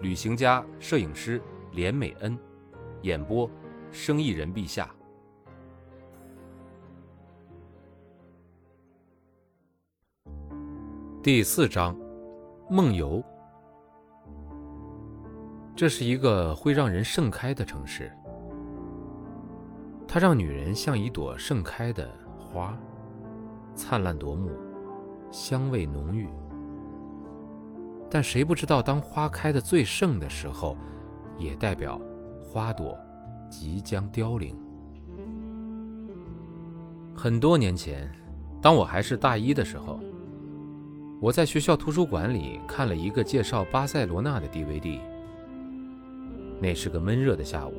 旅行家、摄影师连美恩，演播：生意人陛下。第四章：梦游。这是一个会让人盛开的城市。它让女人像一朵盛开的花，灿烂夺目，香味浓郁。但谁不知道，当花开的最盛的时候，也代表花朵即将凋零。很多年前，当我还是大一的时候，我在学校图书馆里看了一个介绍巴塞罗那的 DVD。那是个闷热的下午。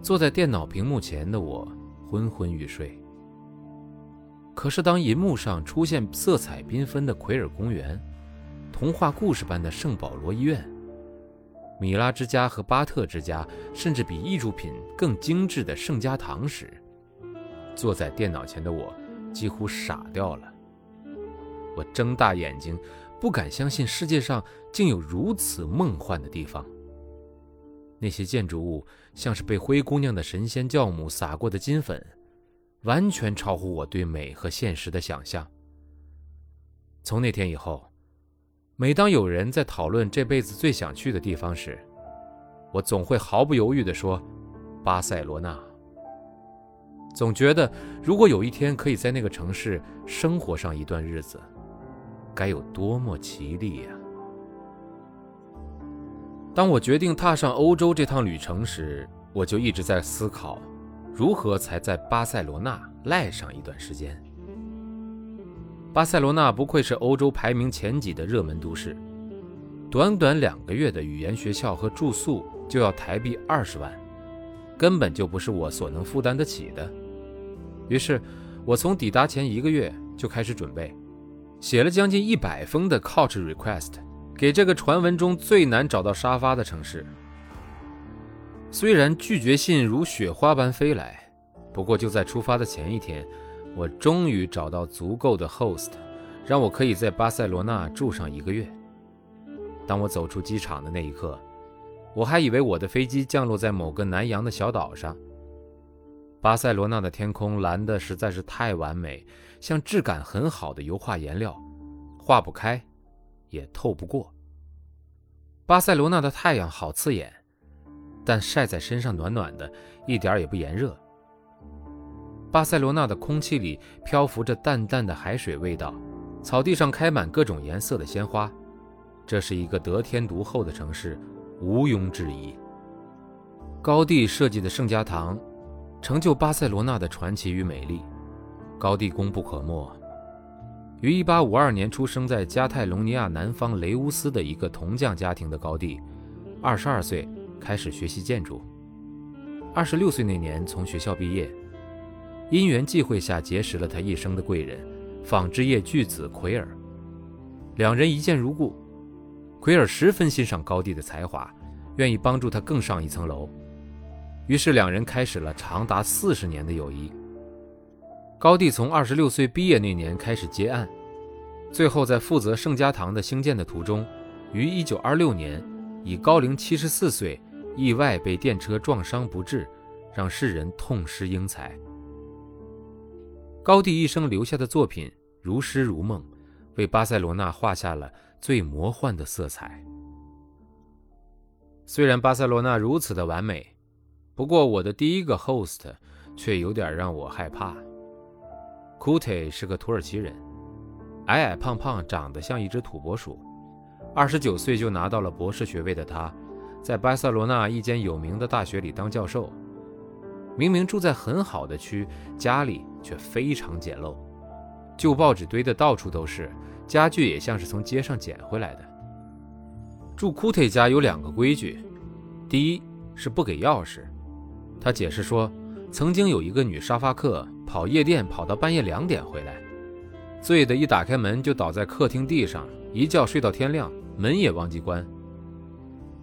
坐在电脑屏幕前的我昏昏欲睡。可是，当银幕上出现色彩缤纷的奎尔公园、童话故事般的圣保罗医院、米拉之家和巴特之家，甚至比艺术品更精致的圣家堂时，坐在电脑前的我几乎傻掉了。我睁大眼睛，不敢相信世界上竟有如此梦幻的地方。那些建筑物像是被灰姑娘的神仙教母撒过的金粉，完全超乎我对美和现实的想象。从那天以后，每当有人在讨论这辈子最想去的地方时，我总会毫不犹豫地说：“巴塞罗那。”总觉得如果有一天可以在那个城市生活上一段日子，该有多么绮丽呀！当我决定踏上欧洲这趟旅程时，我就一直在思考，如何才在巴塞罗那赖上一段时间。巴塞罗那不愧是欧洲排名前几的热门都市，短短两个月的语言学校和住宿就要台币二十万，根本就不是我所能负担得起的。于是，我从抵达前一个月就开始准备，写了将近一百封的 Couch Request。给这个传闻中最难找到沙发的城市，虽然拒绝信如雪花般飞来，不过就在出发的前一天，我终于找到足够的 host，让我可以在巴塞罗那住上一个月。当我走出机场的那一刻，我还以为我的飞机降落在某个南洋的小岛上。巴塞罗那的天空蓝得实在是太完美，像质感很好的油画颜料，化不开。也透不过。巴塞罗那的太阳好刺眼，但晒在身上暖暖的，一点也不炎热。巴塞罗那的空气里漂浮着淡淡的海水味道，草地上开满各种颜色的鲜花。这是一个得天独厚的城市，毋庸置疑。高地设计的圣家堂，成就巴塞罗那的传奇与美丽。高地功不可没。于1852年出生在加泰隆尼亚南方雷乌斯的一个铜匠家庭的高地，22岁开始学习建筑。26岁那年从学校毕业，因缘际会下结识了他一生的贵人——纺织业巨子奎尔。两人一见如故，奎尔十分欣赏高地的才华，愿意帮助他更上一层楼。于是两人开始了长达四十年的友谊。高地从二十六岁毕业那年开始接案，最后在负责圣家堂的兴建的途中，于一九二六年以高龄七十四岁意外被电车撞伤不治，让世人痛失英才。高地一生留下的作品如诗如梦，为巴塞罗那画下了最魔幻的色彩。虽然巴塞罗那如此的完美，不过我的第一个 host 却有点让我害怕。库特是个土耳其人，矮矮胖胖，长得像一只土拨鼠。二十九岁就拿到了博士学位的他，在巴塞罗那一间有名的大学里当教授。明明住在很好的区，家里却非常简陋，旧报纸堆得到处都是，家具也像是从街上捡回来的。住库特家有两个规矩，第一是不给钥匙。他解释说，曾经有一个女沙发客跑夜店跑到半夜两点回来，醉的一打开门就倒在客厅地上，一觉睡到天亮，门也忘记关。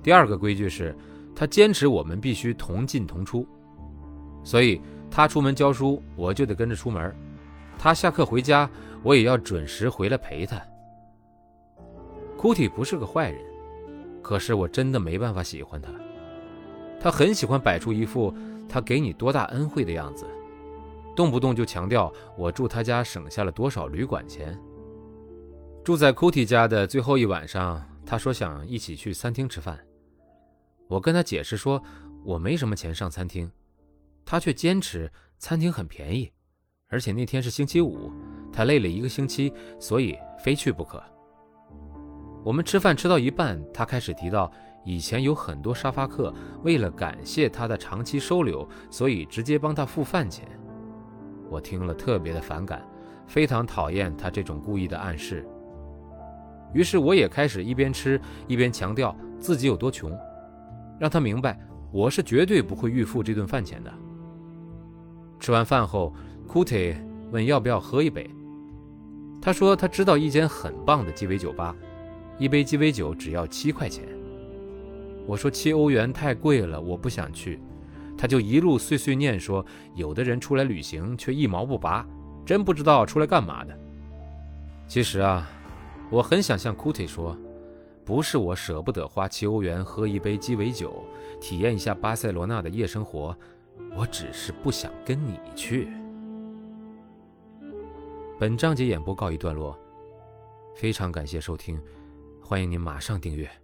第二个规矩是，他坚持我们必须同进同出，所以他出门教书，我就得跟着出门；他下课回家，我也要准时回来陪他。库蒂不是个坏人，可是我真的没办法喜欢他。他很喜欢摆出一副他给你多大恩惠的样子，动不动就强调我住他家省下了多少旅馆钱。住在库蒂家的最后一晚上，他说想一起去餐厅吃饭。我跟他解释说我没什么钱上餐厅，他却坚持餐厅很便宜，而且那天是星期五，他累了一个星期，所以非去不可。我们吃饭吃到一半，他开始提到以前有很多沙发客为了感谢他的长期收留，所以直接帮他付饭钱。我听了特别的反感，非常讨厌他这种故意的暗示。于是我也开始一边吃一边强调自己有多穷，让他明白我是绝对不会预付这顿饭钱的。吃完饭后，库特问要不要喝一杯，他说他知道一间很棒的鸡尾酒吧。一杯鸡尾酒只要七块钱，我说七欧元太贵了，我不想去。他就一路碎碎念说，有的人出来旅行却一毛不拔，真不知道出来干嘛的。其实啊，我很想向库特说，不是我舍不得花七欧元喝一杯鸡尾酒，体验一下巴塞罗那的夜生活，我只是不想跟你去。本章节演播告一段落，非常感谢收听。欢迎您马上订阅。